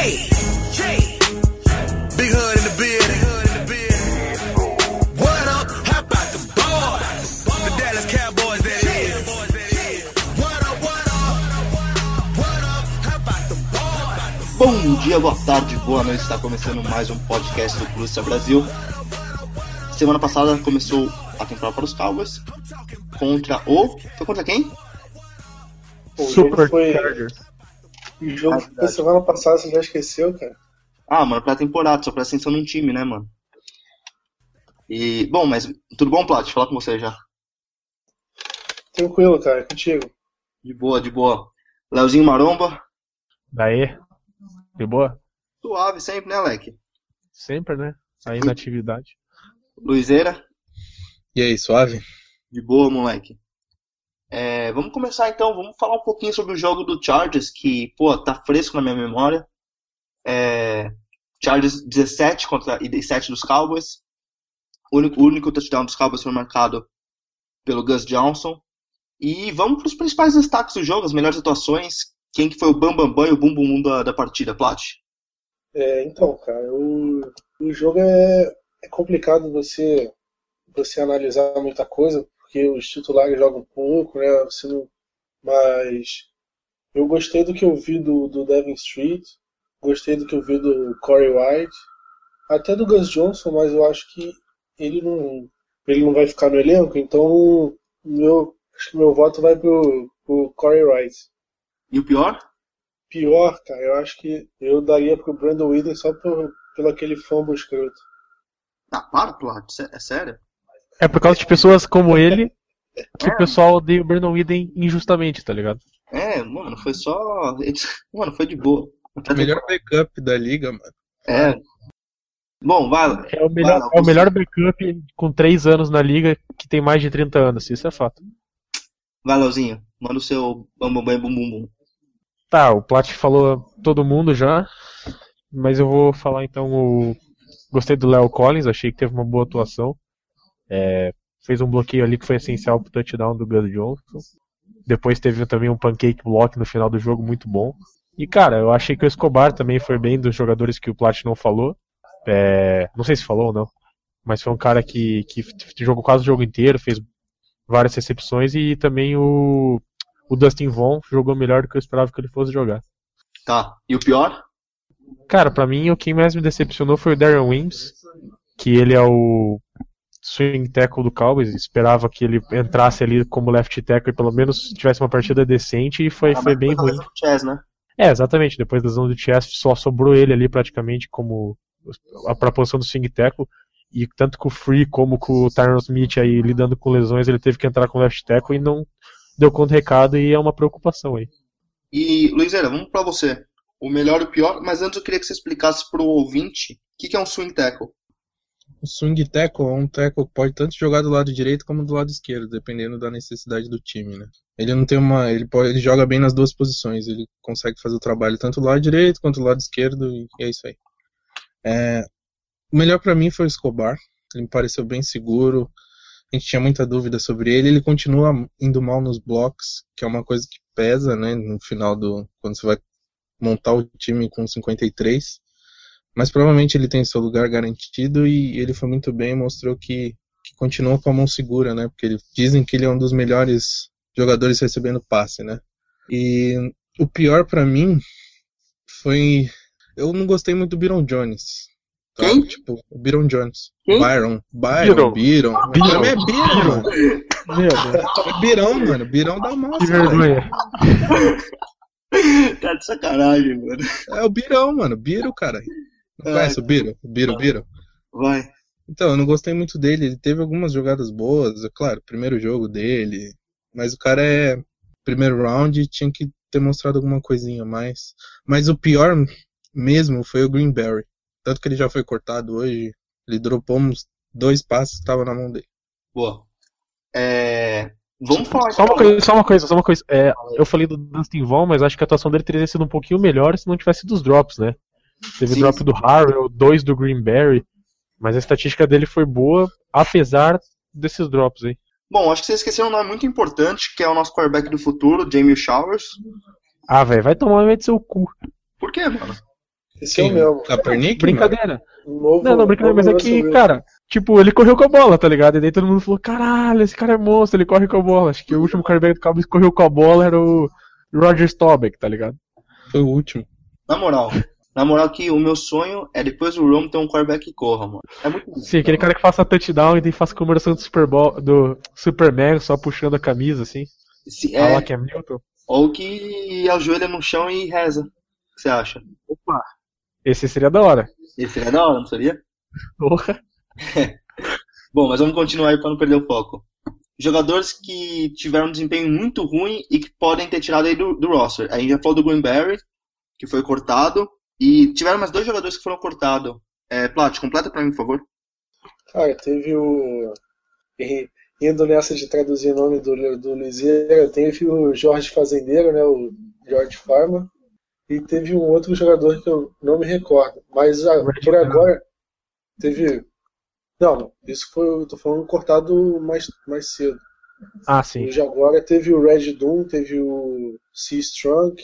Big hood in the building. What up? How about the boys? The Dallas Cowboys, that is. What up, what up? What up? How about the boys? Bom dia, boa tarde, boa noite. Está começando mais um podcast do Cruzia Brasil. Semana passada começou a temporada para os Cowboys contra o. Foi contra quem? Super. Chargers. O jogo Ah, foi semana passada, você já esqueceu, cara? Ah, mano, pré-temporada, só presta atenção num time, né, mano? E, bom, mas tudo bom, Plat? Falar com você já. Tranquilo, cara, contigo. De boa, de boa. Leozinho Maromba, Daí, de boa? suave sempre, né, Leque? Sempre, né? Aí na atividade. Luizeira, E aí, suave? de boa, moleque. É, vamos começar então, vamos falar um pouquinho sobre o jogo do Chargers, que, pô, tá fresco na minha memória. É, Chargers 17 contra e 7 dos Cowboys. O único, o único touchdown dos Cowboys foi marcado pelo Gus Johnson. E vamos para os principais destaques do jogo, as melhores atuações. Quem que foi o bam bam bam e o bum bum da, da partida, Plat? É, então, cara, o, o jogo é, é complicado você, você analisar muita coisa, porque os titulares jogam pouco, né? Não, mas eu gostei do que eu vi do, do Devin Street, gostei do que eu vi do Corey White, até do Gus Johnson, mas eu acho que ele não, ele não vai ficar no elenco, então meu, acho que meu voto vai pro, pro Corey White. E o pior? Pior, cara, eu acho que eu daria pro Brandon Whedon só por, pelo aquele fumble escroto. Ah, para, Plat, sé- é sério? É por causa de pessoas como ele que o pessoal odeia o Brandon Whedon injustamente, tá ligado? É, mano, foi só. Mano, foi de boa. O melhor backup da liga, mano. É. Bom, vai. É o melhor, lá, é o melhor backup com 3 anos na liga que tem mais de 30 anos, isso é fato. Vai, Leozinho. Manda o seu bam bam bam bum bum bum. Tá, o Plat falou todo mundo já, mas eu vou falar então o. Gostei do Léo Collins, achei que teve uma boa atuação. É, fez um bloqueio ali que foi essencial pro touchdown do Gus Johnson. Depois teve também um pancake block no final do jogo muito bom. E cara, eu achei que o Escobar também foi bem dos jogadores que o Plat não falou. É, não sei se falou ou não, mas foi um cara que, que jogou quase o jogo inteiro, fez várias recepções e também o, o Dustin Vaughn jogou melhor do que eu esperava que ele fosse jogar. Tá. E o pior? Cara, pra mim o que mais me decepcionou foi o Darren Wims, que ele é o swing tackle do Cowboys, esperava que ele entrasse ali como left tackle e pelo menos tivesse uma partida decente e foi, foi bem ruim. Chess, né? É, exatamente, depois da zona do Chess só sobrou ele ali praticamente como a pra posição do swing tackle e tanto com o Free como com o Tyron Smith aí lidando com lesões, ele teve que entrar com left tackle e não deu conta do recado e é uma preocupação aí. E, Luizera, vamos pra você. O melhor e o pior, mas antes eu queria que você explicasse pro ouvinte o que, que é um swing tackle. O swing tackle é um tackle que pode tanto jogar do lado direito como do lado esquerdo, dependendo da necessidade do time, né? Ele não tem uma, ele pode, ele joga bem nas duas posições, ele consegue fazer o trabalho tanto do lado direito quanto do lado esquerdo e é isso aí. É, o melhor pra mim foi o Escobar, ele me pareceu bem seguro. A gente tinha muita dúvida sobre ele, ele continua indo mal nos blocos, que é uma coisa que pesa, né, no final do quando você vai montar o time com 53. Mas provavelmente ele tem seu lugar garantido e ele foi muito bem, mostrou que, que continua com a mão segura, né? Porque ele, dizem que ele é um dos melhores jogadores recebendo passe, né? E o pior pra mim foi eu não gostei muito do Byron Jones. tá? Quem? Tipo, o Byron Jones. Quem? Byron. Byron. Byron. Byron. Byron. Pra mim é Byron. É Birão, mano. Birão da massa. que vergonha. Tá de sacanagem, mano. É o Birão, mano. Biro, cara. Não conhece o Biro? O Biro, Biro. Vai. Então, eu não gostei muito dele. Ele teve algumas jogadas boas, é claro, primeiro jogo dele. Mas o cara é primeiro round e tinha que ter mostrado alguma coisinha a mais. Mas o pior mesmo foi o Greenberry. Tanto que ele já foi cortado hoje. Ele dropou uns dois passos que tava na mão dele. Boa. É, Vamos falar Só uma então- coisa, só uma coisa, só uma coisa. É, eu falei do Dustin Vaughn, mas acho que a atuação dele teria sido um pouquinho melhor se não tivesse dos drops, né? Teve Sim, drop sim. do Harrell, dois do Greenberry, mas a estatística dele foi boa, apesar desses drops aí. Bom, acho que vocês esqueceram um nome muito importante, que é o nosso quarterback do futuro, Jamie Showers. Ah, velho, vai tomar meio de seu cu. Por quê, mano? Esse é o Quem? mesmo. Kaepernick? Brincadeira. O Novo, Não, não, brincadeira, mas é que, cara, tipo, ele correu com a bola, tá ligado? E daí todo mundo falou, caralho, esse cara é monstro, ele corre com a bola. Acho que o último quarterback do Cowboys que correu com a bola era o Roger Staubach, tá ligado? Foi o último. Na moral, na moral que o meu sonho é depois do Rome ter um quarterback que corra, mano. É muito Sim, aquele cara que faça touchdown e daí faça comemoração do Super Bowl, do Superman, só puxando a camisa, assim. Se, É. lá que é Milton. ou que ajoelha no chão e reza. O que você acha? Opa! Esse seria da hora. Esse seria da hora, não seria? Porra. Bom, mas vamos continuar aí para não perder o foco. Jogadores que tiveram um desempenho muito ruim e que podem ter tirado aí do, do roster. A gente já falou do Greenberry, que foi cortado, e tiveram mais dois jogadores que foram cortados. É, Plat, completa para mim, por favor. Cara, teve o. e- Indo nessa de traduzir o nome do, do Liseira, teve o Jorge Fazendeiro, né? O George Farmer. E teve um outro jogador que eu não me recordo. Mas ah, Red por agora teve. Não, isso foi. Eu tô falando cortado mais, mais cedo. Ah, sim. De agora teve o Red Doom, teve o C Strong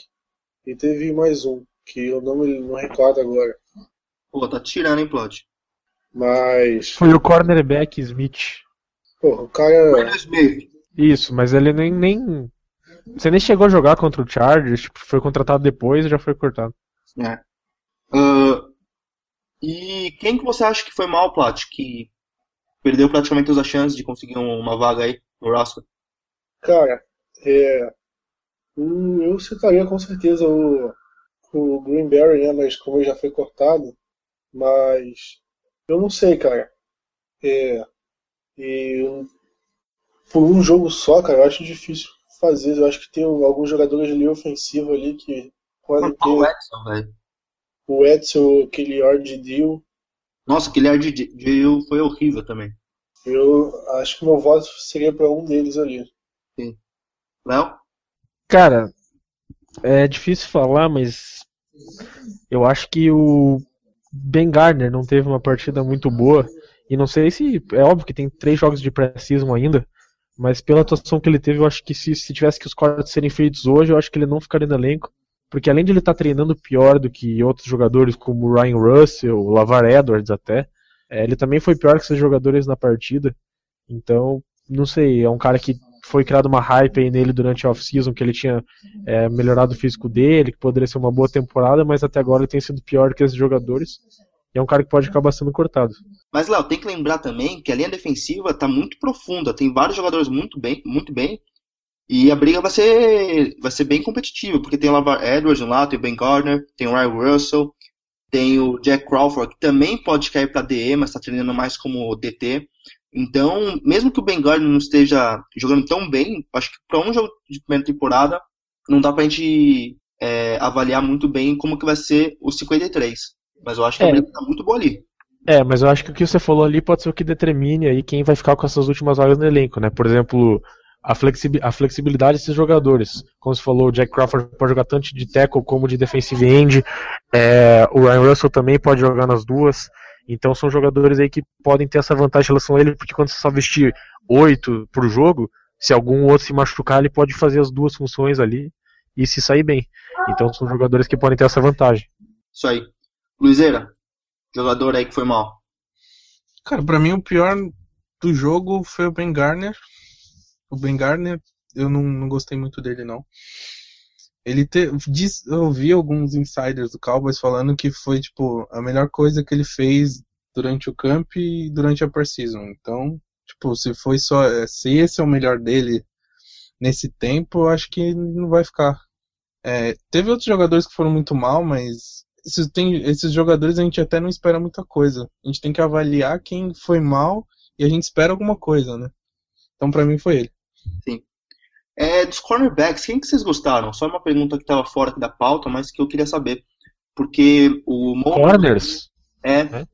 e teve mais um, que eu não me não recordo agora. Pô, tá tirando, hein, Plot? Mas. Foi o cornerback Smith. Porra, o cara. Brandon Smith. Isso, mas ele nem, nem. Você nem chegou a jogar contra o Chargers, tipo, foi contratado depois e já foi cortado. É. Ah, e quem que você acha que foi mal, Plat? Que perdeu praticamente todas as chances de conseguir um- uma vaga aí no roster? Cara, é, hum, eu citaria com certeza o, o Greenberry, né? Mas como ele já foi cortado, mas eu não sei, cara. É, e por um jogo só, cara, eu acho difícil fazer. Eu acho que tem alguns jogadores ali ofensivos ali que podem Cortar o ter Edson, velho. o Edson, aquele Yard Deal. Nossa, aquele ar de Jill foi horrível também. Eu acho que meu voto seria para um deles ali. Léo? Cara, é difícil falar, mas eu acho que o Ben Gardner não teve uma partida muito boa. E não sei se. É óbvio que tem três jogos de pré-season ainda. Mas pela atuação que ele teve, eu acho que se, se tivesse que os cortes serem feitos hoje, eu acho que ele não ficaria no elenco. Porque além de ele estar treinando pior do que outros jogadores, como Ryan Russell, Lavar Edwards até, é, ele também foi pior que esses jogadores na partida. Então, não sei, é um cara que foi criado uma hype aí nele durante a off-season, que ele tinha é, melhorado o físico dele, que poderia ser uma boa temporada, mas até agora ele tem sido pior que esses jogadores. E é um cara que pode acabar sendo cortado. Mas, Léo, tem que lembrar também que a linha defensiva tá muito profunda. Tem vários jogadores muito bem, muito bem. E a briga vai ser, vai ser bem competitiva, porque tem o Lavar Edwards lá, tem o Ben Gardner, tem o Ryan Russell, tem o Jack Crawford, que também pode cair para DE, mas está treinando mais como DT. Então, mesmo que o Ben Gardner não esteja jogando tão bem, acho que para um jogo de primeira temporada, não dá pra gente é, avaliar muito bem como que vai ser o 53. Mas eu acho que a É. briga tá muito boa ali. É, mas eu acho que o que você falou ali pode ser o que determine aí quem vai ficar com essas últimas vagas no elenco, né? Por exemplo, a, flexi- a flexibilidade desses jogadores. Como você falou, o Jack Crawford pode jogar tanto de tackle como de defensive end. É, o Ryan Russell também pode jogar nas duas. Então são jogadores aí que podem ter essa vantagem em relação a ele, porque quando você só vestir oito pro jogo, se algum outro se machucar, ele pode fazer as duas funções ali e se sair bem. Então são jogadores que podem ter essa vantagem. Isso aí. Luizeira, jogador aí que foi mal. Cara, pra mim o pior do jogo foi o Ben Garner. O Ben Garner, eu não, não gostei muito dele, não. Ele te, diz, eu vi alguns insiders do Cowboys falando que foi, tipo, a melhor coisa que ele fez durante o camp e durante a preseason. Então, tipo, se foi só, se esse é o melhor dele nesse tempo, eu acho que não vai ficar. É, teve outros jogadores que foram muito mal, mas esses, tem, esses jogadores a gente até não espera muita coisa. A gente tem que avaliar quem foi mal e a gente espera alguma coisa, né? Então pra mim foi ele. É, dos cornerbacks, quem que vocês gostaram? Só uma pergunta que estava fora aqui da pauta, mas que eu queria saber. Porque o Corners? É. É.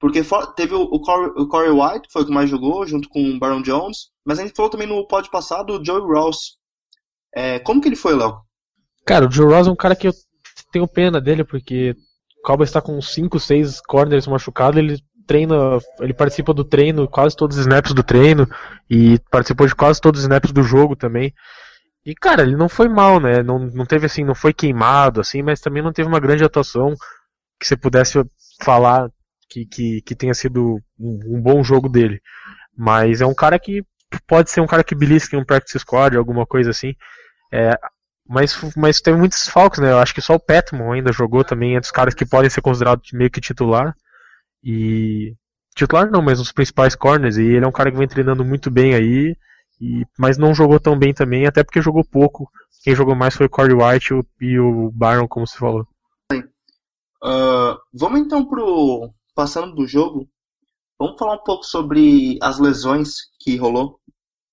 Porque teve o, o, Corey, o Corey White, que foi o que mais jogou, junto com o Baron Jones. Mas a gente falou também no pod passado o Joey Ross. É, como que ele foi, Léo? Cara, o Joe Ross é um cara que eu tenho pena dele, porque o Cowboys está com 5, 6 corners machucados, ele treina, ele participa do treino, quase todos os snaps do treino, e participou de quase todos os snaps do jogo também. E, cara, ele não foi mal, né? Não, não teve assim, não foi queimado, assim, mas também não teve uma grande atuação. que você pudesse falar que, que, que tenha sido um, um, bom jogo dele. Mas é um cara que pode ser um cara que belisca em um practice squad, alguma coisa assim. É, mas, mas tem muitos falcos, né? Eu acho que só o Petman ainda jogou também, é dos caras que podem ser considerados meio que titular. E. Titular não, mas os principais corners. E ele é um cara que vem treinando muito bem aí. E, mas não jogou tão bem também, até porque jogou pouco. Quem jogou mais foi o Corey White e o Byron, como você falou. Uh, vamos então pro. Passando do jogo, vamos falar um pouco sobre as lesões que rolou.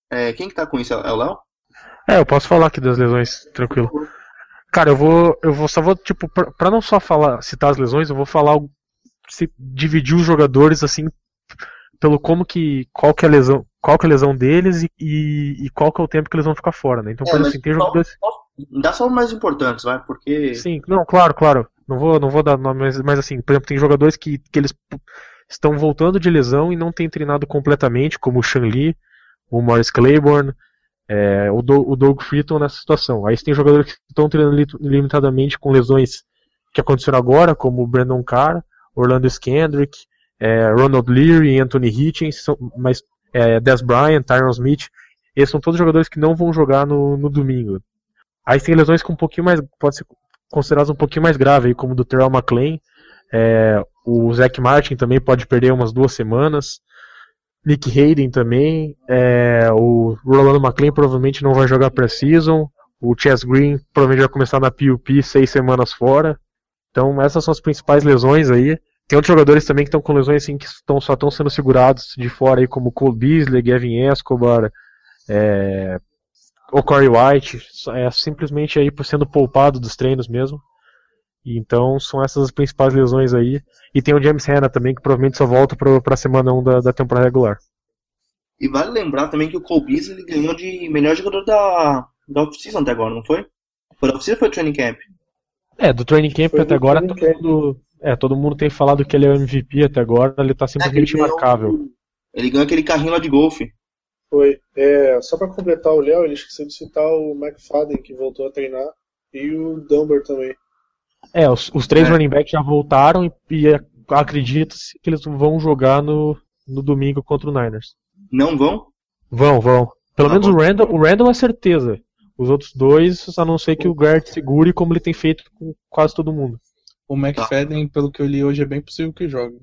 É, quem que tá com isso? É o Léo? É, eu posso falar aqui das lesões, tranquilo. Cara, eu vou. Eu vou só vou, tipo, pra, pra não só falar, citar as lesões, eu vou falar se dividir os jogadores assim pelo como que. qual que é a lesão qual que é a lesão deles e, e, e, qual que é o tempo que eles vão ficar fora, né? Então, é, por assim, tem jogadores. Dá só os mais importantes, vai, porque. Sim, não, claro, claro. Não vou, não vou dar nomes, mas assim, por exemplo, tem jogadores que, que eles estão voltando de lesão e não têm treinado completamente, como o Shan Lee, o Morris Claiborne, é, o, Do, o Doug Freeton nessa situação. Aí tem jogadores que estão treinando limitadamente com lesões que aconteceram agora, como o Brandon Carr, Orlando Skendrick, é, Ronald Leary, Anthony Hitchens, são, mas é, Des Bryant, Tyron Smith, eles são todos jogadores que não vão jogar no, no domingo. Aí tem lesões com um pouquinho mais, pode ser consideradas um pouquinho mais graves, como do Terrell McLean, é, o Zach Martin também pode perder umas duas semanas, Nick Hayden também, é, o Rolando McLean provavelmente não vai jogar pré-season, o Chess Green provavelmente vai começar na PUP seis semanas fora. Então essas são as principais lesões aí. Tem outros jogadores também que estão com lesões assim que estão, só estão sendo segurados de fora aí, como Cole Beasley, Gavin Escobar, é, o Corey White, é simplesmente aí por sendo poupado dos treinos mesmo. Então são essas as principais lesões aí. E tem o James Hanna também, que provavelmente só volta para a semana 1 da, da temporada regular. E vale lembrar também que o Cole Beasley ganhou de melhor jogador da, da off-season até agora, não foi? Foi da ou foi training camp? É, do training camp foi até agora todo mundo, é, todo mundo tem falado que ele é o MVP até agora, ele tá simplesmente é, marcável. Ele ganhou aquele carrinho lá de golfe. Foi. É, só para completar o Léo, ele esqueceu de citar o McFadden, que voltou a treinar, e o Dumber também. É, os, os três é. running backs já voltaram e, e acredita-se que eles vão jogar no, no domingo contra o Niners. Não vão? Vão, vão. Pelo ah, menos bom. o Randall, o Randall é certeza. Os outros dois, a não ser que o Gart segure como ele tem feito com quase todo mundo. O McFadden, pelo que eu li hoje, é bem possível que jogue.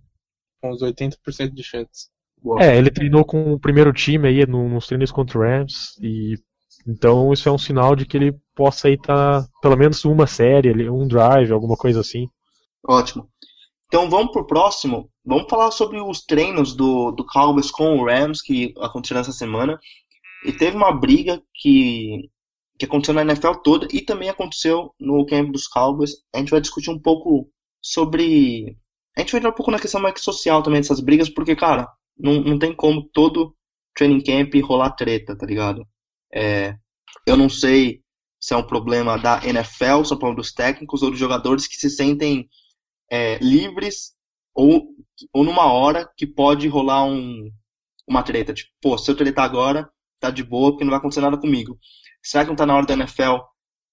Com uns 80% de chances. É, ele treinou com o primeiro time aí nos treinos contra o Rams e então isso é um sinal de que ele possa aí estar tá, pelo menos uma série, um drive, alguma coisa assim. Ótimo. Então vamos pro próximo. Vamos falar sobre os treinos do, do Cowboys com o Rams que aconteceram essa semana. E teve uma briga que que aconteceu na NFL toda e também aconteceu no camp dos Cowboys. A gente vai discutir um pouco sobre. A gente vai entrar um pouco na questão mais social também dessas brigas, porque, cara, não, não tem como todo training camp rolar treta, tá ligado? É, eu não sei se é um problema da NFL, se é um problema dos técnicos ou dos jogadores que se sentem é, livres ou, ou numa hora que pode rolar um, uma treta. Tipo, pô, se eu tretar agora, tá de boa, porque não vai acontecer nada comigo. Será que não está na hora da NFL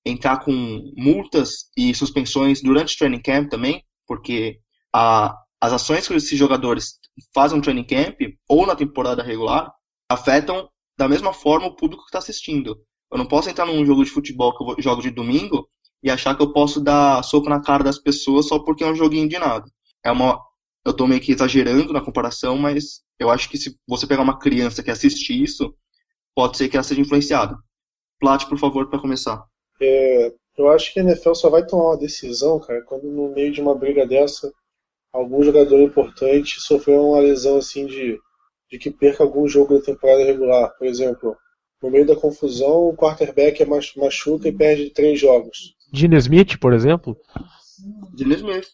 entrar com multas e suspensões durante o training camp também? Porque a, as ações que esses jogadores fazem no training camp ou na temporada regular afetam da mesma forma o público que está assistindo. Eu não posso entrar num jogo de futebol que eu jogo de domingo e achar que eu posso dar soco na cara das pessoas só porque é um joguinho de nada. É uma, eu estou meio que exagerando na comparação, mas eu acho que se você pegar uma criança que assiste isso, pode ser que ela seja influenciada. Plat, por favor, para começar. É, eu acho que a NFL só vai tomar uma decisão, cara, quando no meio de uma briga dessa, algum jogador importante sofreu uma lesão assim de, de que perca algum jogo da temporada regular. Por exemplo, no meio da confusão, o quarterback é machuca e perde três jogos. Gene Smith, por exemplo? Gene Smith.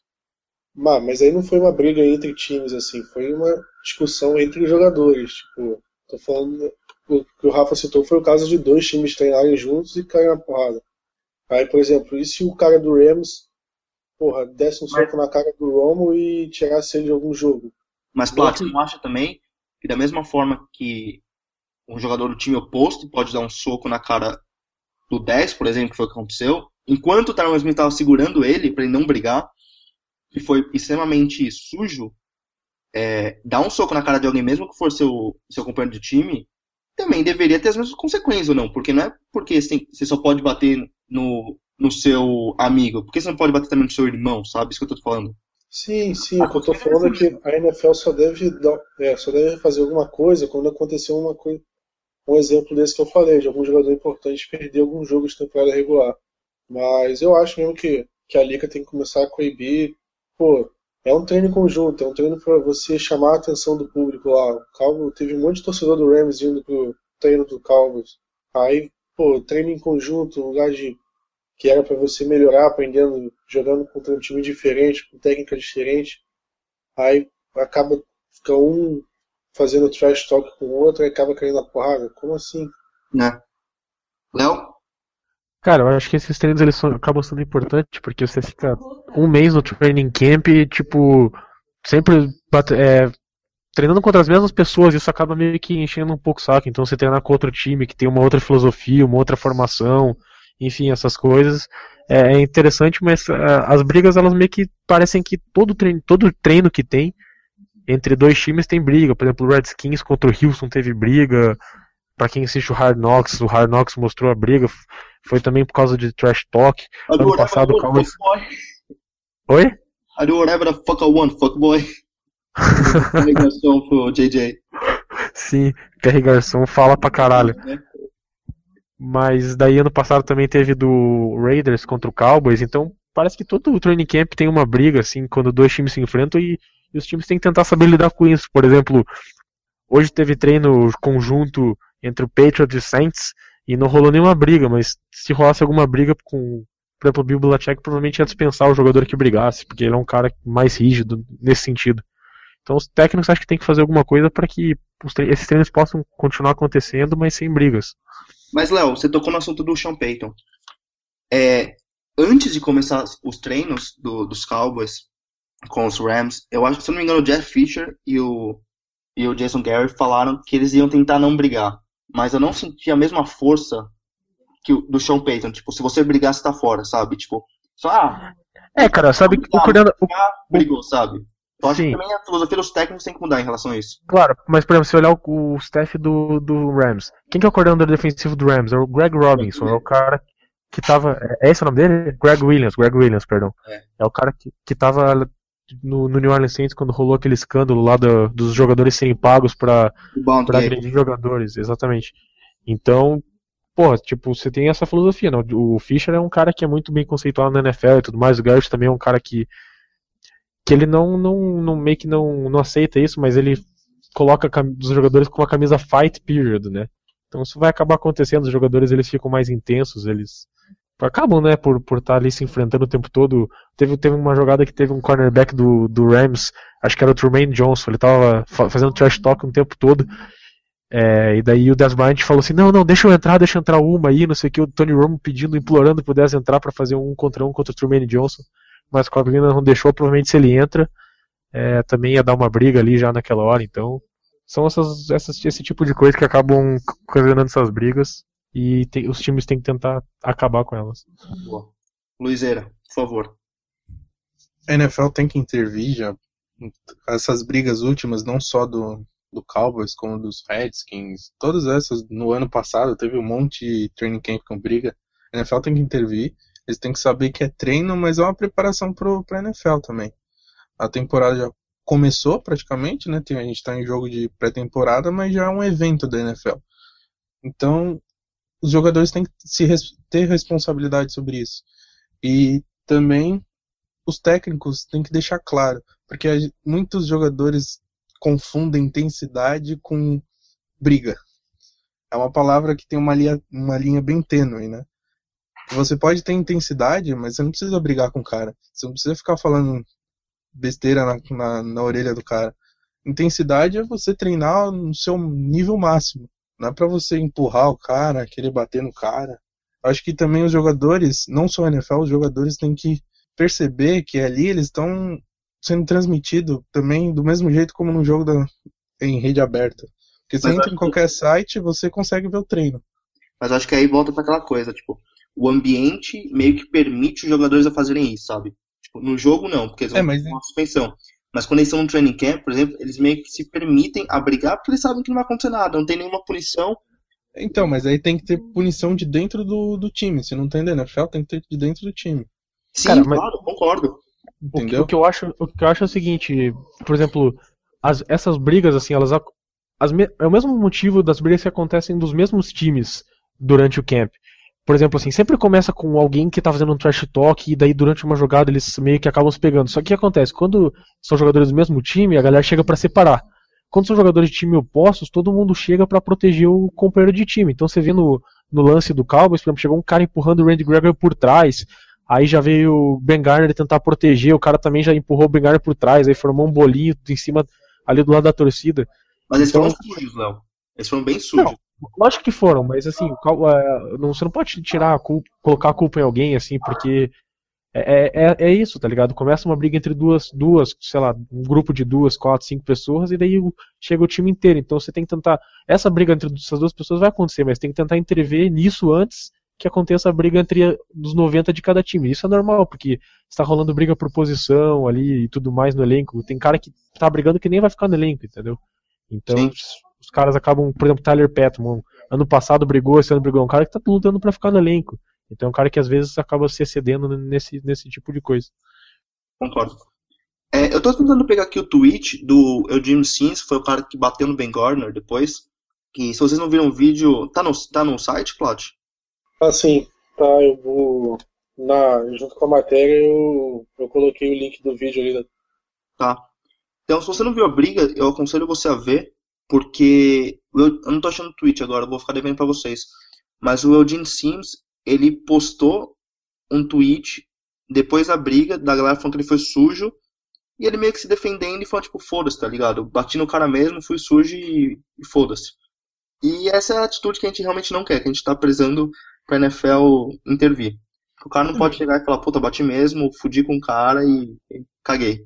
Mas, mas aí não foi uma briga entre times, assim, foi uma discussão entre os jogadores. Tipo, tô falando o que o Rafa citou foi o caso de dois times treinarem juntos e caírem na porrada. Aí, por exemplo, e se o cara do Rams, porra, desse um soco na cara do Romo e tirasse ele de algum jogo? Mas, Plat, você não acha também que da mesma forma que um jogador do time oposto pode dar um soco na cara do 10, por exemplo, que foi o que aconteceu, enquanto o Tyron Smith estava segurando ele para ele não brigar, que foi extremamente sujo, é, dar um soco na cara de alguém, mesmo que for seu, seu companheiro de time, também deveria ter as mesmas consequências ou não. Porque não é porque você, tem- você só pode bater no, no seu amigo. Por que você não pode bater também no seu irmão, sabe? Isso que eu tô falando. Sim, sim, o que eu tô falando é que a NFL só deve, dar, é, só deve fazer alguma coisa quando acontecer uma coisa, um exemplo desse que eu falei, de algum jogador importante perder algum jogo de temporada regular. Mas eu acho mesmo que, que a liga tem que começar a coibir. Pô, é um treino conjunto, é um treino para você chamar a atenção do público lá. O Cowboys, teve um monte de torcedor do Rams indo pro treino do Cowboys. Aí, pô, treino em conjunto, lugar de que era para você melhorar aprendendo, jogando contra um time diferente, com técnica diferente. Aí acaba fica um fazendo trash talk com o outro e acaba caindo na porrada. Como assim? Né? Léo? Cara, eu acho que esses treinos eles são- acabam sendo importantes porque você fica um mês no training camp tipo, sempre é, treinando contra as mesmas pessoas, isso acaba meio que enchendo um pouco o saco. Então você treinar com outro time que tem uma outra filosofia, uma outra formação, enfim, essas coisas. É, é interessante, mas ah, as brigas elas meio que parecem que todo treino, todo treino que tem entre dois times tem briga. Por exemplo, o Redskins contra o Houston teve briga. Pra quem assiste o Hard Knocks, o Hard Knocks mostrou a briga. Foi também por causa de trash talk. I Ano passado o Cowboys. Oi? I do whatever the fuck I want, fuckboy. Ligação pro JJ. Sim, Pierre Garçon fala pra caralho. Né? Mas daí ano passado também teve do Raiders contra o Cowboys, então parece que todo o training camp tem uma briga, assim, quando dois times se enfrentam e, e os times têm que tentar saber lidar com isso. Por exemplo, hoje teve treino conjunto entre o Patriots e o Saints e não rolou nenhuma briga, mas se rolasse alguma briga com, por exemplo, o Bill Belichick provavelmente ia dispensar o jogador que brigasse, porque ele é um cara mais rígido nesse sentido. Então os técnicos acham que tem que fazer alguma coisa para que esses treinos possam continuar acontecendo, mas sem brigas. Mas, Léo, você tocou no assunto do Sean Payton. É, antes de começar os treinos do- dos Cowboys com os Rams, eu acho que, se não me engano, o Jeff Fisher e o, e o Jason Garrett falaram que eles iam tentar não brigar. Mas eu não senti a mesma força que o, do Sean Payton. Tipo, se você brigar, você tá fora, sabe? Tipo, só, ah, É, cara, sabe que o coordenador. o- brigou, sabe? Eu acho Sim. que também a filosofia dos técnicos tem que mudar em relação a isso. Claro, mas por exemplo, se olhar o, o staff do, do Rams, quem que é o coordenador defensivo do Rams? É o Greg Robinson, é o cara que tava. É é esse o nome dele? Greg Williams, Greg Williams, perdão. É. É, o cara que, que tava no, no New Orleans Saints quando rolou aquele escândalo lá do- dos jogadores serem pagos Game. agredir jogadores, exatamente. Então, pô, tipo, você tem essa filosofia, né? O Fischer é um cara que é muito bem conceituado na NFL e tudo mais, o Garrett também é um cara que que ele não, não, não meio que não, não aceita isso, mas ele coloca os jogadores com uma camisa fight period, né? Então isso vai acabar acontecendo, os jogadores eles ficam mais intensos, eles acabam, né, por por estar ali se enfrentando o tempo todo. Teve, teve uma jogada que teve um cornerback do, do Rams, acho que era o Trumaine Johnson, ele tava fa- fazendo trash talk o tempo todo. É, e daí o Dez Bryant falou assim: Não, não, deixa eu entrar, deixa eu entrar uma aí, não sei o que. O Tony Romo pedindo, implorando pro Dez entrar pra fazer um contra um contra o Trumaine Johnson. Mas o Carolina não deixou, provavelmente se ele entra, é, também ia dar uma briga ali já naquela hora. Então, são essas, essas, esse tipo de coisa que acabam ocasionando essas brigas. E tem- os times têm que tentar acabar com elas. Boa. Luizeira, por favor. A NFL tem que intervir já. Essas brigas últimas, não só do, do Cowboys, como dos Redskins, todas essas no ano passado, teve um monte de training camp com briga. A NFL tem que intervir. Eles têm que saber que é treino, mas é uma preparação pro, pra NFL também. A temporada já começou praticamente, né? Tem, a gente está em jogo de pré-temporada, mas já é um evento da NFL. Então, os jogadores têm que se res- ter responsabilidade sobre isso. E também os técnicos têm que deixar claro, porque muitos jogadores confundem intensidade com briga. É uma palavra que tem uma linha, uma linha bem tênue, né? Você pode ter intensidade, mas você não precisa brigar com o cara. Você não precisa ficar falando besteira na, na, na orelha do cara. Intensidade é você treinar no seu nível máximo. Não é pra você empurrar o cara, querer bater no cara. Acho que também os jogadores, não só a NFL, os jogadores têm que perceber que ali eles estão sendo transmitidos também do mesmo jeito como no jogo da, em rede aberta. Porque você Mas entra em que- qualquer site, você consegue ver o treino. Mas acho que aí volta para aquela coisa, tipo, o ambiente meio que permite os jogadores a fazerem isso, sabe? Tipo, no jogo não, porque eles vão É, mas- ter uma suspensão. Mas quando eles estão no training camp, por exemplo, eles meio que se permitem a brigar porque eles sabem que não vai acontecer nada, não tem nenhuma punição. Então, mas aí tem que ter punição de dentro do, do time. Se não tem da NFL, tem que ter de dentro do time. Sim, Cara, mas- claro, concordo. O que, Entendeu? o que eu acho, o que eu acho é o seguinte, por exemplo, as- essas brigas assim, elas as é o mesmo motivo das brigas que acontecem dos mesmos times durante o camp. Por exemplo, assim, sempre começa com alguém que tá fazendo um trash talk e daí durante uma jogada eles meio que acabam se pegando. Só que o que acontece? Quando são jogadores do mesmo time, a galera chega pra separar. Quando são jogadores de time opostos, todo mundo chega pra proteger o companheiro de time. Então você vê no, no lance do Cowboys, por exemplo, chegou um cara empurrando o Randy Gregory por trás. Aí já veio o Ben Garner tentar proteger, o cara também já empurrou o Ben Garner por trás, aí formou um bolinho em cima ali do lado da torcida. Mas eles Então- foram sujos, Léo. Eles foram bem sujos. Lógico que foram, mas assim, é, não- você não pode tirar a culpa, colocar a culpa em alguém, assim, porque é, é, é isso, tá ligado? Começa uma briga entre duas, duas, sei lá, um grupo de duas, quatro, cinco pessoas, e daí chega o time inteiro. Então você tem que tentar. Essa briga entre essas duas pessoas vai acontecer, mas tem que tentar intervir nisso antes que aconteça a briga entre os 90 de cada time. Isso é normal, porque está rolando briga por posição ali e tudo mais no elenco. Tem cara que tá brigando que nem vai ficar no elenco, entendeu? Então Sim. Os caras acabam, por exemplo, Tyler Petman, ano passado brigou, esse ano brigou, é um cara que tá lutando pra ficar no elenco. Então é um cara que às vezes acaba se excedendo nesse, nesse tipo de coisa. Concordo. É, eu tô tentando pegar aqui o tweet do Eugene Sims, que foi o cara que bateu no Ben Gardner depois. Que se vocês não viram o vídeo, tá no, tá no site, Plot? Assim, tá, eu vou. Na, junto com a matéria eu, eu coloquei o link do vídeo ali. da- Tá. Então, se você não viu a briga, eu aconselho você a ver, porque eu, eu não tô achando o tweet agora, eu vou ficar devendo pra vocês. Mas o Eugene Sims, ele postou um tweet depois da briga, da galera falando que ele foi sujo, e ele meio que se defendendo e falou, tipo, foda-se, tá ligado? Bati no cara mesmo, fui sujo e, e foda-se. E essa é a atitude que a gente realmente não quer, que a gente tá prezando pra NFL intervir. O cara não pode chegar e falar, puta, bati mesmo, fudi com o cara e, e caguei.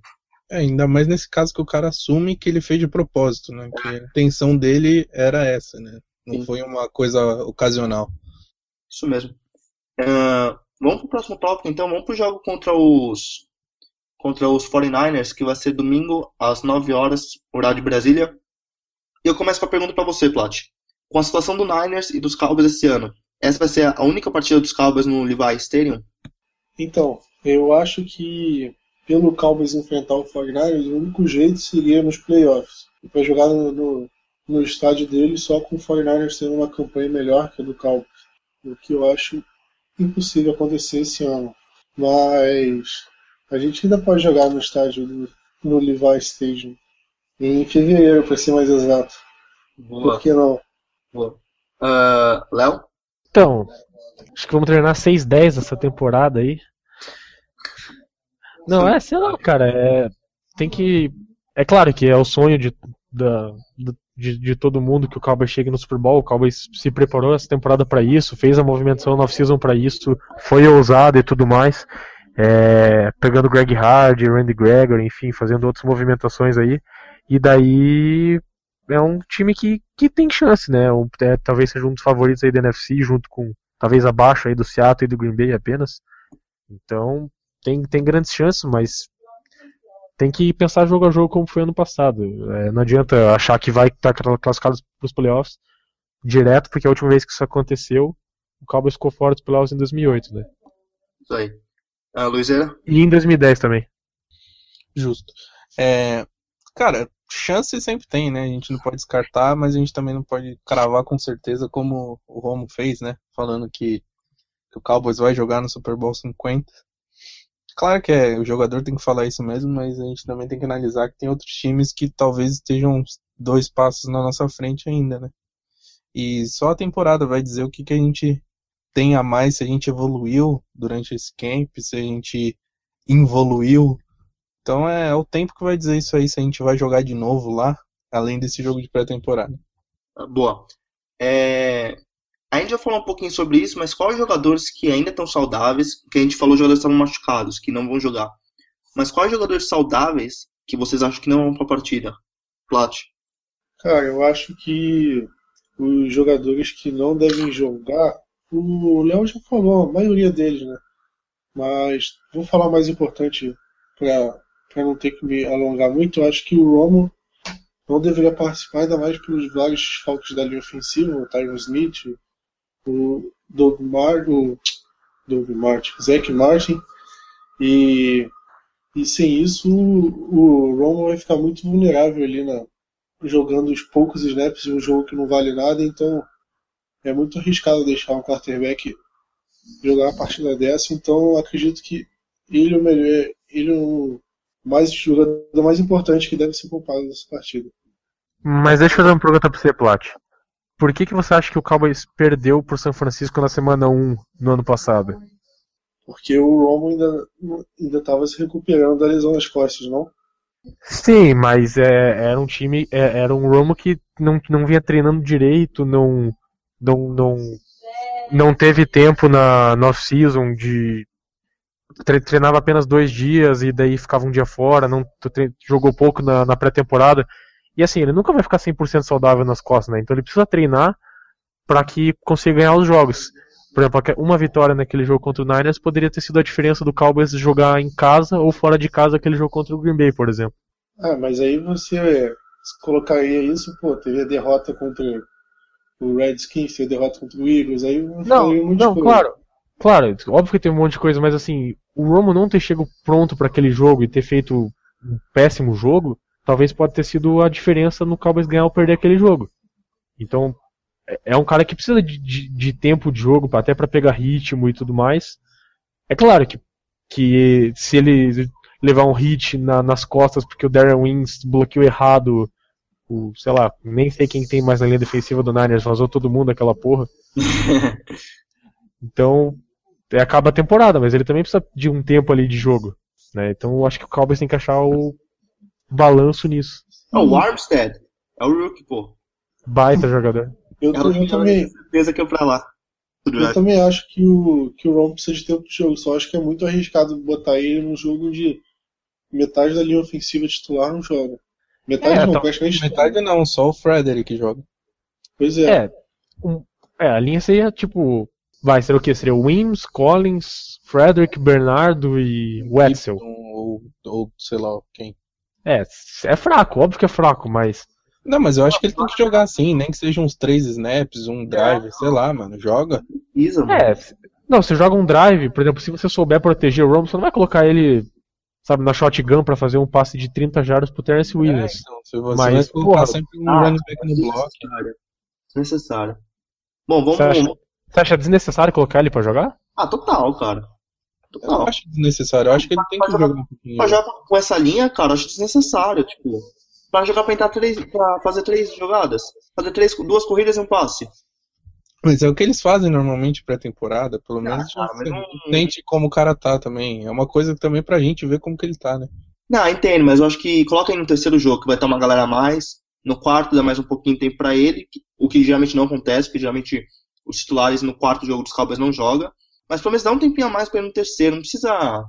É, ainda mais nesse caso que o cara assume que ele fez de propósito, né? Que a intenção dele era essa, né? Não Sim. foi uma coisa ocasional. Isso mesmo. Ah, vamos pro próximo tópico, então. Vamos pro jogo contra os contra os 49ers, que vai ser domingo às 9 horas, horário de Brasília. E eu começo com a pergunta pra você, Plat. Com a situação do Niners e dos Cowboys esse ano, essa vai ser a única partida dos Cowboys no Levi Stadium? Então, eu acho que pelo Cowboys enfrentar o 49ers, o único jeito seria nos playoffs. E para jogar no, no, no estádio dele só com o 49ers tendo uma campanha melhor que a do Cowboys. O que eu acho impossível acontecer esse ano. Mas a gente ainda pode jogar no estádio do, no Levi Stadium. Em fevereiro, para ser mais exato. Por que não? Boa. Ah, Léo? Então, acho que vamos treinar 6-10 essa temporada aí. Não, é, sei lá, cara, é, tem que. É claro que é o sonho de, da, de, de todo mundo que o Cowboys chegue no Super Bowl. O Cowboys se preparou essa temporada pra isso, fez a movimentação no off-season pra isso, foi ousado e tudo mais. É, pegando Greg Hard, Randy Gregory, enfim, fazendo outras movimentações aí. E daí é um time que, que tem chance, né? É, talvez seja um dos favoritos aí da NFC, junto com talvez abaixo aí do Seattle e do Green Bay apenas. Então tem, tem grandes chances, mas tem que pensar jogo a jogo como foi ano passado. É, não adianta achar que vai estar classificado para os playoffs direto, porque a última vez que isso aconteceu, o Cowboys ficou fora dos playoffs em 2008, né? Isso aí. Ah, Luizera? E em 2010 também. Justo. É, cara, chance sempre tem, né? A gente não pode descartar, mas a gente também não pode cravar com certeza como o Romo fez, né? Falando que, que o Cowboys vai jogar no Super Bowl 50. Claro que é, o jogador tem que falar isso mesmo, mas a gente também tem que analisar que tem outros times que talvez estejam dois passos na nossa frente ainda, né? E só a temporada vai dizer o que, que a gente tem a mais, se a gente evoluiu durante esse camp, se a gente involuiu então é, o tempo que vai dizer isso aí, se a gente vai jogar de novo lá, além desse jogo de pré-temporada. Boa. É, A gente já falou um pouquinho sobre isso, mas quais jogadores que ainda estão saudáveis? Que a gente falou jogadores que estavam machucados, que não vão jogar. Mas quais jogadores saudáveis que vocês acham que não vão para a partida? Plat. Cara, eu acho que os jogadores que não devem jogar, o Léo já falou, a maioria deles, né? Mas vou falar mais importante para não ter que me alongar muito. Eu acho que o Romo não deveria participar, ainda mais pelos vários falcos da linha ofensiva, o Tyron Smith, o Doug, Mar, o Doug Martin, Zach Martin. E, e sem isso, o, o Romo vai ficar muito vulnerável ali na, jogando os poucos snaps de um jogo que não vale nada, então é muito arriscado deixar um quarterback jogar a partida dessa, então acredito que ele é o melhor, ele é o mais jogador mais importante que deve ser poupado nessa partida. Mas deixa eu fazer uma pergunta pra você, Plat. Por que, que você acha que o Cowboys perdeu pro São Francisco na semana 1 no ano passado? Porque o Romo ainda ainda estava se recuperando da lesão nas costas, não? Sim, mas é, era um time, é, era um Romo que não, não vinha treinando direito, não, não, não, não teve tempo na, na off-season de. Treinava apenas dois dias e daí ficava um dia fora, não jogou pouco na, na pré-temporada. E assim, ele nunca vai ficar 100% saudável nas costas, né? Então ele precisa treinar para que consiga ganhar os jogos. Por exemplo, uma vitória naquele jogo contra o Niners poderia ter sido a diferença do Cowboys jogar em casa ou fora de casa aquele jogo contra o Green Bay, por exemplo. Ah, mas aí você colocaria isso, pô, teve a derrota contra o Redskins, teve a derrota contra o Eagles, aí não, um não, claro, claro, óbvio que tem um monte de coisa, mas assim, o Romo não ter chegado pronto para aquele jogo e ter feito um péssimo jogo, talvez pode ter sido a diferença no Cowboys ganhar ou perder aquele jogo. Então, é, é um cara que precisa de, de, de tempo de jogo, até para pegar ritmo e tudo mais. É claro que, que se ele levar um hit na, nas costas porque o Darren Wings bloqueou errado, o, sei lá, nem sei quem tem mais na linha defensiva do Niners, vazou todo mundo aquela porra. então, é, acaba a temporada, mas ele também precisa de um tempo ali de jogo. Né? Então acho que o Cowboys tem que achar o balanço nisso. É o Armstead. É o Rookie, pô. Baita jogador. Eu, É eu também, certeza que eu pra lá. eu também acho que o, que o Ron precisa de tempo de jogo, só acho que é muito arriscado botar ele num jogo onde metade da linha ofensiva titular não joga. Metade É, não, tá- praticamente Metade não, só o Frederick joga. Pois é. É, um- é, a linha seria tipo. Vai ser o que? Seria Wims, Collins, Frederick, Bernardo e Wetzel. Ou, ou sei lá quem. É, é fraco, óbvio que é fraco, mas. Não, mas eu acho que ele tem que jogar assim, nem que seja uns três snaps, um drive, sei lá, mano. Joga. Pisa, mano. É, não, você joga um drive, por exemplo, se você souber proteger o Romo, você não vai colocar ele, sabe, na shotgun pra fazer um passe de 30 jardas pro Terence É, Williams. então, se você Mas, vai colocar porra, sempre um ah, running back no bloco. Desnecessário. Bom, vamos. Você acha? Você acha desnecessário colocar ele pra jogar? Ah, total, cara. Eu não acho desnecessário, eu acho que ele tem que jogar um pouquinho. Pra jogar com essa linha, cara, acho desnecessário. Tipo, pra jogar pra entrar três. pra fazer três jogadas. Fazer três, duas corridas e um passe. Mas é o que eles fazem normalmente pré-temporada, pelo menos cara, mas não- sente como o cara tá também. É uma coisa também pra gente ver como que ele tá, né? Não, entendo, mas eu acho que coloca aí no terceiro jogo, que vai estar uma galera a mais. No quarto, dá mais um pouquinho de tempo pra ele, o que geralmente não acontece, porque geralmente os titulares no quarto jogo dos Cowboys não jogam. Mas pelo menos dá um tempinho a mais pra ele no terceiro. Não precisa.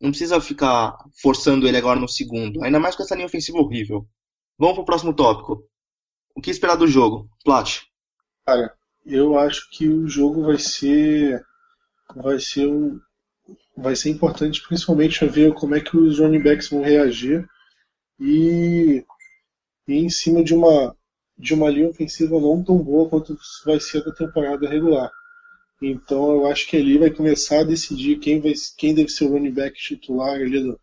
Não precisa ficar forçando ele agora no segundo. Ainda mais com essa linha ofensiva horrível. Vamos pro próximo tópico. O que esperar do jogo? Plat. Cara, eu acho que o jogo vai ser. Vai ser um. Vai ser importante principalmente ver como é que os running backs vão reagir e, e em cima de uma de uma linha ofensiva não tão boa quanto vai ser da temporada regular. Então eu acho que ali vai começar a decidir quem vai quem deve ser o running back titular ali do,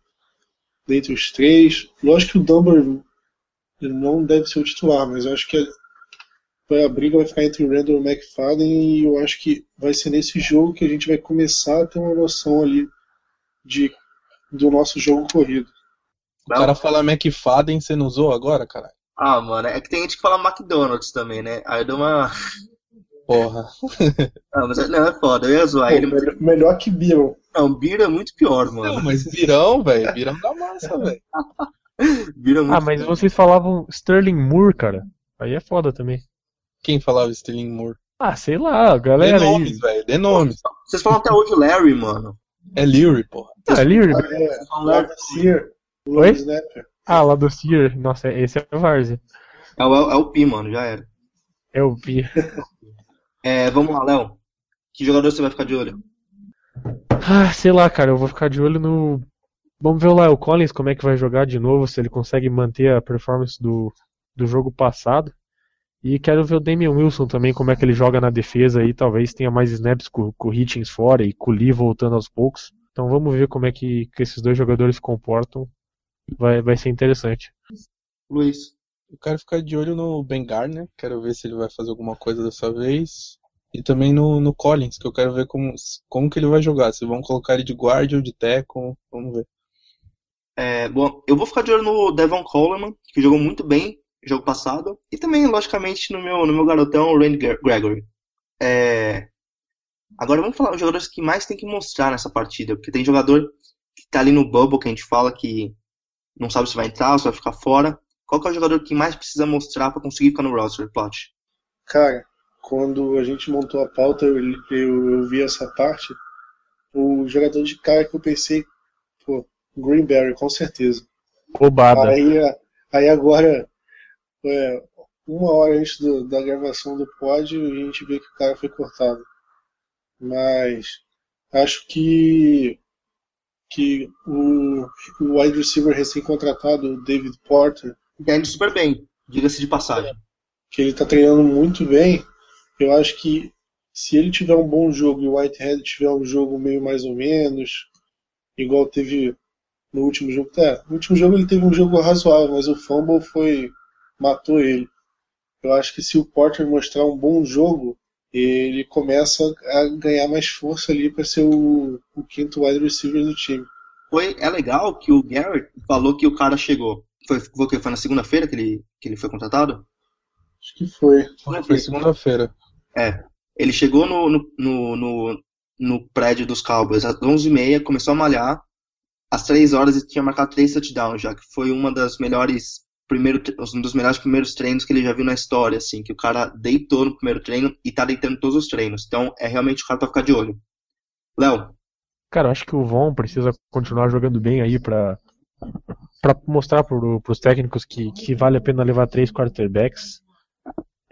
dentre os três. Lógico que o Dunbar ele não deve ser o titular, mas eu acho que a briga vai ficar entre o Randall e o McFadden e eu acho que vai ser nesse jogo que a gente vai começar a ter uma noção ali de, do nosso jogo corrido. O cara fala McFadden, você não usou agora, caralho? Ah, mano, é que tem gente que fala McDonald's também, né? Aí eu dou uma. Porra. Ah, mas é- não, é foda, eu ia zoar Pô, ele. melhor, melhor que Biron. Não, Bira é muito pior, mano. Não, mas virão, velho. Virão da massa, velho. Bira é muito Ah, mas vocês falavam Sterling Moore, cara. Aí é foda também. Quem falava Sterling Moore? Ah, sei lá, Dê galera aí. nomes, velho. Dê nomes. Vocês falam até hoje Larry, mano. É Leary, porra. Ah, Leary. É, do Sear, o Oi? Snapper. Ah, lá do Sear. Nossa, esse é o Varze. É o, é o Pi, mano, já era. Eu vi. É, vamos lá, Léo. Que jogador você vai ficar de olho? Ah, sei lá, cara, eu vou ficar de olho no. Vamos ver lá o Collins como é que vai jogar de novo, se ele consegue manter a performance do, do jogo passado. E quero ver o Damian Wilson também, como é que ele joga na defesa aí, talvez tenha mais snaps com, com o Hitchens fora e com o Lee voltando aos poucos. Então vamos ver como é que, que esses dois jogadores se comportam. Vai, vai ser interessante. Luiz. Eu quero ficar de olho no Ben Garner, quero ver se ele vai fazer alguma coisa dessa vez. E também no, no Collins, que eu quero ver como, como que ele vai jogar. Se vão colocar ele de guarda ou de tackle, vamos ver. É, bom, eu vou ficar de olho no Devon Coleman, que jogou muito bem no jogo passado. E também, logicamente, no meu, no meu garotão, o Randy Gregory. É, agora vamos falar os jogadores que mais tem que mostrar nessa partida. Porque tem jogador que tá ali no bubble, que a gente fala que não sabe se vai entrar ou se vai ficar fora. Qual que é o jogador que mais precisa mostrar para conseguir ficar no roster, Plot? Cara, quando a gente montou a pauta, eu, eu, eu, vi essa parte. O jogador de cara que eu pensei, pô, Greenberry, com certeza. Roubada. Aí, aí agora, é, uma hora antes do, da gravação do pod, a gente vê que o cara foi cortado. Mas acho que que o, o wide receiver recém-contratado, o David Porter, tá indo super bem, diga-se de passagem. Que ele está treinando muito bem. Eu acho que se ele tiver um bom jogo e o Whitehead tiver um jogo meio mais ou menos, igual teve no último jogo. É, no último jogo ele teve um jogo razoável, mas o fumble foi. matou ele. Eu acho que se o Porter mostrar um bom jogo, ele começa a ganhar mais força ali para ser o, o, quinto wide receiver do time. Foi, é legal que o Garrett falou que o cara chegou. Foi, foi, foi na segunda-feira que ele, que ele foi contratado? Acho que foi. Foi, foi segunda-feira. É. Ele chegou no, no, no, no, no prédio dos Cowboys às 11h30, começou a malhar. Às 3 horas e tinha marcado 3 touchdowns já, que foi uma das melhores primeiro, um dos melhores primeiros treinos que ele já viu na história, assim, que o cara deitou no primeiro treino e tá deitando todos os treinos. Então é realmente o cara pra ficar de olho. Léo. Cara, eu acho que o Von precisa continuar jogando bem aí pra, pra mostrar pro, pros técnicos que, que vale a pena levar três quarterbacks.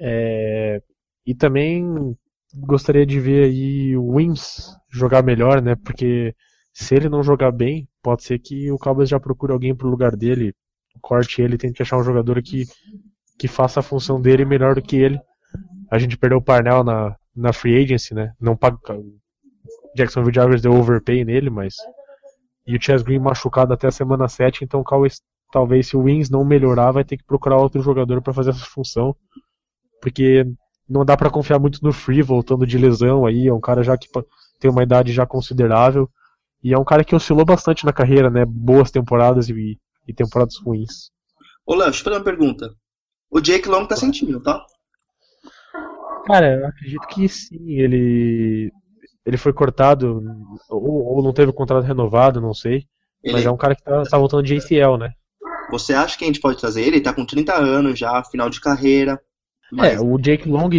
É, e também gostaria de ver aí o Wims jogar melhor, né? Porque se ele não jogar bem, pode ser que o Cowboys já procure alguém pro lugar dele corte ele, tente achar um jogador que, que faça a função dele melhor do que ele. A gente perdeu o Parnell na, na free agency, né? Não paga. Jacksonville Jaguars deu overpay nele, mas. E o Chess Green machucado até a semana 7, então talvez se o Wings não melhorar, vai ter que procurar outro jogador para fazer essa função. Porque não dá para confiar muito no Free voltando de lesão aí, é um cara já que tem uma idade já considerável. E é um cara que oscilou bastante na carreira, né? Boas temporadas e e temporadas ruins. Ô, Léo, deixa eu fazer uma pergunta. O Jake Long tá sentindo, tá? Cara, eu acredito que sim. Ele ele foi cortado ou, ou não teve o contrato renovado, não sei. Ele... Mas é um cara que tá, tá voltando de ACL, né? Você acha que a gente pode trazer ele? Ele tá com 30 anos já, final de carreira. Mas... É, o Jake Long,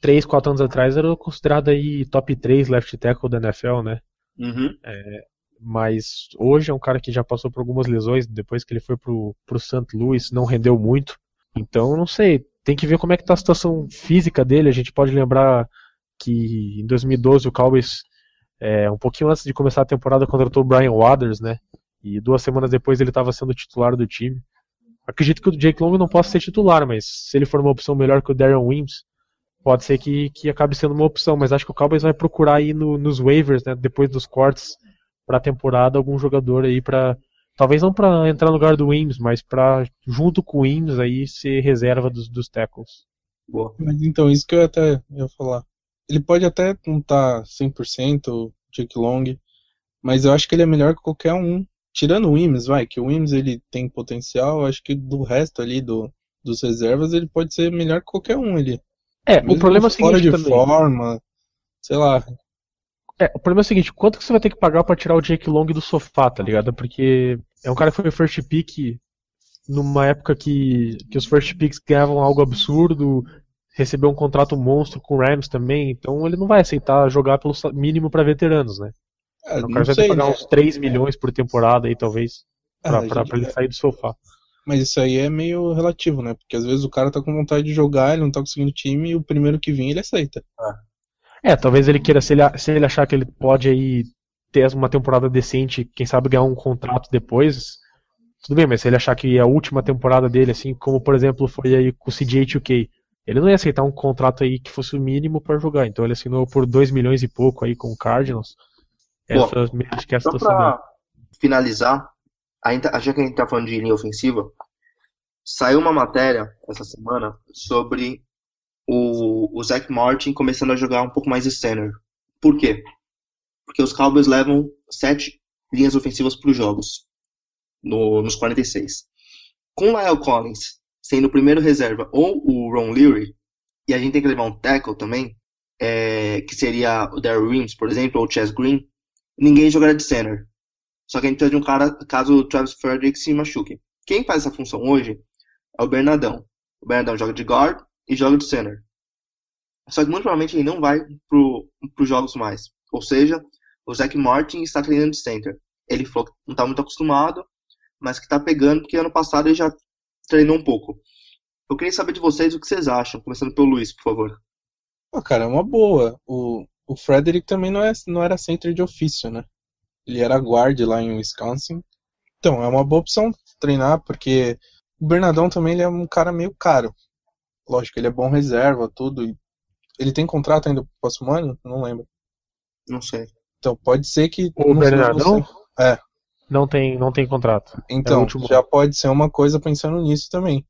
3, 4 anos atrás, era considerado aí top 3 left tackle da NFL, né? Uhum. É, mas hoje é um cara que já passou por algumas lesões depois que ele foi pro, pro St. Louis, não rendeu muito. Então, não sei, tem que ver como é que tá a situação física dele. A gente pode lembrar que em 2012 o Cowboys, é, um pouquinho antes de começar a temporada, contratou o Brian Waters, né? E duas semanas depois ele estava sendo titular do time. Acredito que o Jake Long não possa ser titular, mas se ele for uma opção melhor que o Darren Wims, pode ser que, que acabe sendo uma opção. Mas acho que o Cowboys vai procurar aí no, nos waivers, né? Depois dos cortes para a temporada algum jogador aí para talvez não para entrar no lugar do Wims, mas para junto com o Wims aí ser reserva dos, dos tackles. Boa. Mas então, isso que eu até ia falar. Ele pode até não estar tá 100% Jake Long, mas eu acho que ele é melhor que qualquer um. Tirando o Wims, vai, que o Wims ele tem potencial, acho que do resto ali do, dos reservas ele pode ser melhor que qualquer um ali. É, Mesmo o problema é o seguinte de também. forma, sei lá, é, o problema é o seguinte, quanto que você vai ter que pagar para tirar o Jake Long do sofá, tá ligado? Porque é um cara que foi first pick numa época que, que os first picks ganhavam algo absurdo, recebeu um contrato monstro com o Rams também, então ele não vai aceitar jogar pelo mínimo para veteranos, né? É, o cara vai ter que pagar né? uns 3 milhões por temporada aí, talvez, pra, é, pra, pra ele sair do sofá. Mas isso aí é meio relativo, né? Porque às vezes o cara tá com vontade de jogar, ele não tá conseguindo time e o primeiro que vir ele aceita. É. É, talvez ele queira, se ele, se ele achar que ele pode aí ter uma temporada decente, quem sabe ganhar um contrato depois, tudo bem, mas se ele achar que é a última temporada dele, assim como por exemplo foi aí com o CJ2K, ele não ia aceitar um contrato aí que fosse o mínimo para jogar, então ele assinou por 2 milhões e pouco aí com o Cardinals. Essa, Bom, acho que é a situação pra finalizar, ainda, já que a gente tá falando de linha ofensiva, saiu uma matéria essa semana sobre o, o Zach Martin começando a jogar um pouco mais de center. Por quê? Porque os Cowboys levam sete linhas ofensivas para os jogos, no- nos 46. Com o Lyle Collins sendo o primeiro reserva ou o Ron Leary, e a gente tem que levar um tackle também, é, que seria o Darryl Williams, por exemplo, ou o Chess Green, ninguém jogará de center. Só que a gente precisa de um cara caso o Travis Frederick se machuque. Quem faz essa função hoje é o Bernadão. O Bernadão joga de guard e joga de center. Só que muito provavelmente ele não vai para os jogos mais. Ou seja, o Zach Martin está treinando de center. Ele falou que não está muito acostumado, mas que está pegando, porque ano passado ele já treinou um pouco. Eu queria saber de vocês o que vocês acham, começando pelo Luiz, por favor. Pô, cara, é uma boa. O, o Frederick também não, é, não era center de ofício, né? Ele era guard lá em Wisconsin. Então, é uma boa opção treinar, porque o Bernadão também ele é um cara meio caro. Lógico, ele é bom reserva, tudo. e Ele tem contrato ainda pro próximo ano? Não lembro. Não sei. Então, pode ser que. O Bernardão você- É. não tem, não tem contrato. Então, último já pode ser uma coisa pensando nisso também.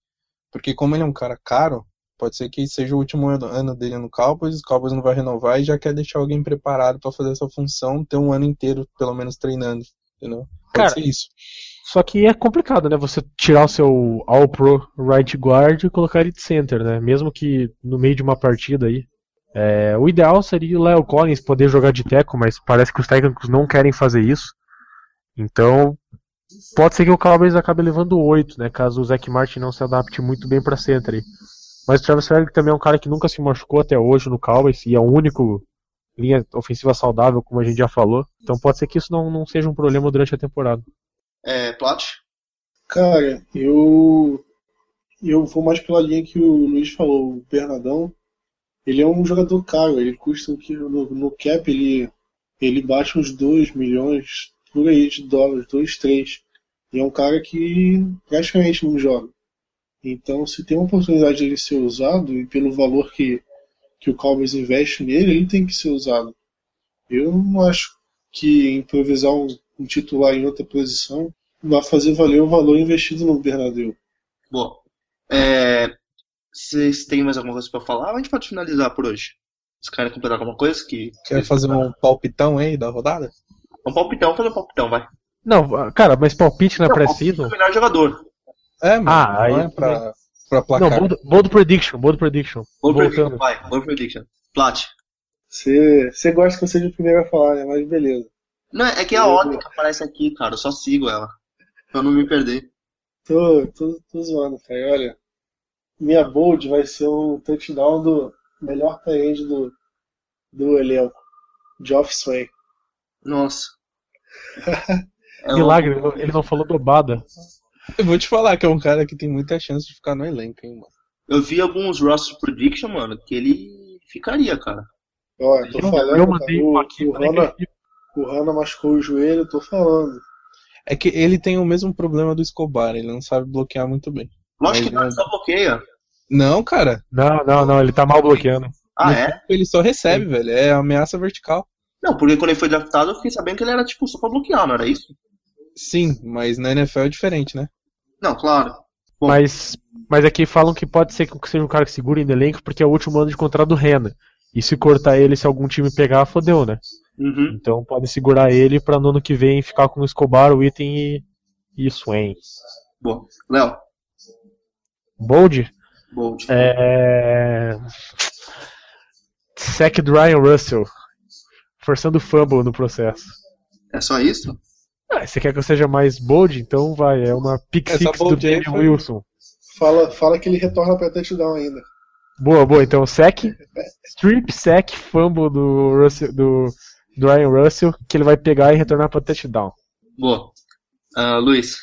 Porque como ele é um cara caro, pode ser que seja o último ano dele no Cowboys, os Cowboys não vai renovar e já quer deixar alguém preparado pra fazer essa função, ter um ano inteiro pelo menos treinando, entendeu? Pode Cara, ser isso. Só que é complicado, né? Você tirar o seu All Pro Right Guard e colocar ele de center, né? Mesmo que no meio de uma partida aí. É, o ideal seria o Leo Collins poder jogar de teco, mas parece que os técnicos não querem fazer isso. Então, pode ser que o Cowboys acabe levando 8, né? Caso o Zach Martin não se adapte muito bem pra center aí. Mas o Travis Frederick também é um cara que nunca se machucou até hoje no Cowboys e é o único linha ofensiva saudável, como a gente já falou. Então pode ser que isso não, não seja um problema durante a temporada. É, Plat? Cara, eu eu vou mais pela linha que o Luiz falou, o Bernadão. Ele é um jogador caro, ele custa o que no, no cap ele ele bate uns 2 milhões por aí de dólares, 2, 3. E é um cara que praticamente não joga. Então, se tem uma oportunidade de ele ser usado e pelo valor que que o Cowboys investe nele, ele tem que ser usado. Eu não acho que improvisar um, um titular em outra posição vai fazer valer o valor investido no Bernadeu. Bom, é, vocês têm mais alguma coisa pra falar? A gente pode finalizar por hoje? Vocês querem completar alguma coisa? Que... Quer fazer um palpitão aí da rodada? Um palpitão, fazer um palpitão, vai. Não, cara, mas palpite na Não, pré-season? o melhor jogador. É, mano, Ah, não aí é pra, pra Não, placar. bold, bold prediction, bold prediction. Bold prediction, Voltando. vai. Bold prediction. Plat. Você, você gosta que eu seja o primeiro a falar, né? Mas beleza. Não, é que é a ordem que aparece aqui, cara. Eu só sigo ela. Pra não me perder. Tô, tô, tô zoando, cara. Olha, minha bold vai ser um touchdown do melhor tight do, do elenco, Geoff Swain. Nossa. É um- Milagre, ele não- ele não falou dobada. Eu vou te falar que é um cara que tem muita chance de ficar no elenco, hein, mano. Eu vi alguns roster prediction, mano, que ele ficaria, cara. Ó, tô Eu, falando, eu mandei um o, aqui, o, que- o Rana machucou o joelho, tô falando. É que ele tem o mesmo problema do Escobar, ele não sabe bloquear muito bem. Lógico que não, só bloqueia. Não, cara, Não, não, não, ele tá mal bloqueando. Ah, no é? ele só recebe, velho. É ameaça vertical. Não, porque quando ele foi draftado, eu fiquei sabendo que ele era, tipo, só pra bloquear, não era isso? Sim, mas na NFL é diferente, né? Não, claro. Bom. Mas, mas aqui falam que pode ser que seja um cara que segure no elenco porque é o último ano de contrato do Rena. E se cortar ele, se algum time pegar, fodeu, né? Uhum. Então pode segurar ele pra no ano que vem ficar com o Escobar, o Item e, e Swain. Boa. Léo. Bold? Bold. É. Sack do Ryan Russell. Forçando fumble no processo. É só isso? Ah, você quer que eu seja mais bold? Então vai, é uma pick Essa six do foi- Wilson. Fala, fala que ele retorna pra touchdown ainda. Boa, boa. Então, sack, strip sack, fumble do, Russell, do, do Ryan Russell, que ele vai pegar e retornar para touchdown. Boa. Ah, Luiz.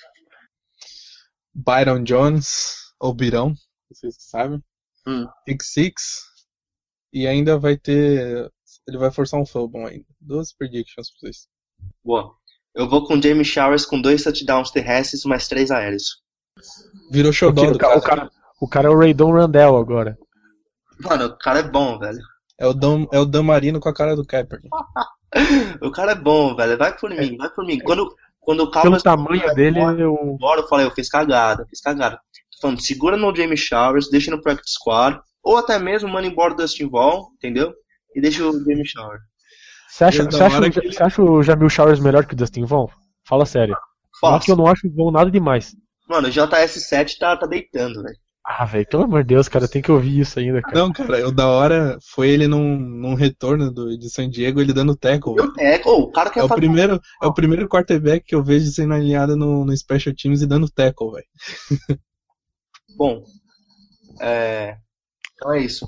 Byron Jones, ou Birão, vocês sabem. Hum. Pick Six. E ainda vai ter. Ele vai forçar um fumble ainda. Duas predictions pra vocês. Boa. Eu vou com Jamie Showers com dois touchdowns terrestres, mais três aéreos. Virou xodó o, do cara, cara. o, cara, o cara é o Raydon Randell agora. Mano, o cara é bom, velho. É o Dan, é o Dan Marino com a cara do Kaepernick. O cara é bom, velho. Vai por mim, vai por mim. Quando, quando o Pelo Cowboys tamanho dele, eu. embora, eu falei, eu fiz cagada, fiz cagada. Tô falando, segura no Jamie Showers, deixa no practice squad, ou até mesmo manda embora o Dustin Vaughn, entendeu? E deixa o Jamie Showers. Você acha, você acha, que você acha o Jamil Showers melhor que o Dustin Vaughn? Fala sério. Fala que eu não acho o Vaughn nada demais. Mano, o JS7 tá, tá deitando, velho. Ah, velho, pelo amor de Deus, cara, tem que ouvir isso ainda, cara. Não, cara, o da hora foi ele num, num retorno do, de San Diego, ele dando tackle. velho. Eu é, ô, o cara quer É o fazer. primeiro, é o primeiro quarterback que eu vejo sendo alinhado no, no Special Teams e dando tackle, velho. Bom, é... então é isso.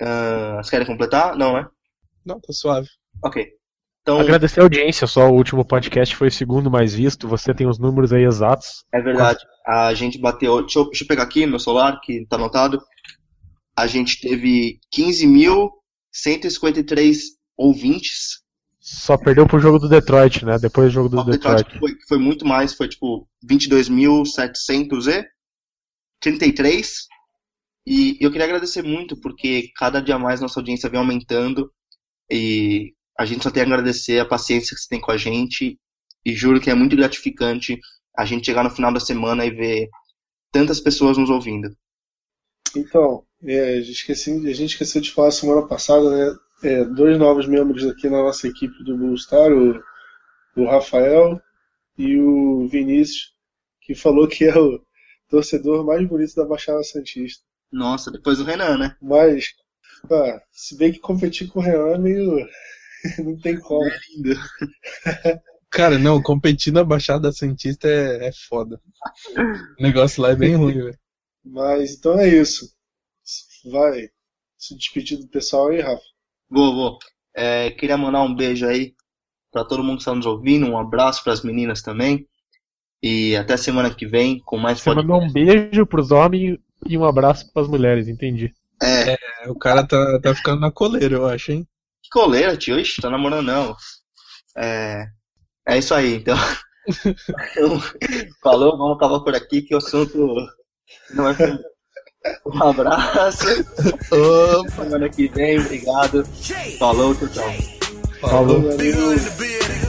Ah, vocês querem completar? Não, né? Não, tá suave. Ok. Então, Agradecer a audiência, só o último podcast foi o segundo mais visto. Você tem os números aí exatos. é verdade. A gente bateu. Deixa eu, deixa eu pegar aqui meu celular, que tá anotado. A gente teve 15.153 ouvintes. Só perdeu pro jogo do Detroit, né? Depois do jogo do O Detroit Detroit. foi, foi muito mais, foi tipo 22.733. E eu queria agradecer muito, porque cada dia mais nossa audiência vem aumentando. E a gente só tem a agradecer a paciência que você tem com a gente. E juro que é muito gratificante a gente chegar no final da semana e ver tantas pessoas nos ouvindo. Então, é, a, gente esqueci, a gente esqueceu de falar semana passada, né? é, dois novos membros aqui na nossa equipe do Blue Star, o, o Rafael e o Vinícius, que falou que é o torcedor mais bonito da Baixada Santista. Nossa, depois do Renan, né? Mas, ah, se bem que competir com o Renan é meio. não tem como. Lindo. Cara, não, competir na Baixada Santista é, é foda. O negócio lá é bem ruim, velho. Mas então é isso. Vai se despedir do pessoal aí, Rafa. Vou, vou. É, queria mandar um beijo aí pra todo mundo que está nos ouvindo, um abraço pras meninas também. E até semana que vem com mais Você mandou um beijo pros homens e um abraço pras mulheres, entendi. É, É, o cara tá, tá ficando na coleira, eu acho, hein? que coleira, tio. Ixi, tá namorando não. É, é isso aí, então. Falou, vamos acabar por aqui que o assunto não é. feliz. Um abraço. Semana que vem, obrigado. Falou, tchau, tchau. Falou. Big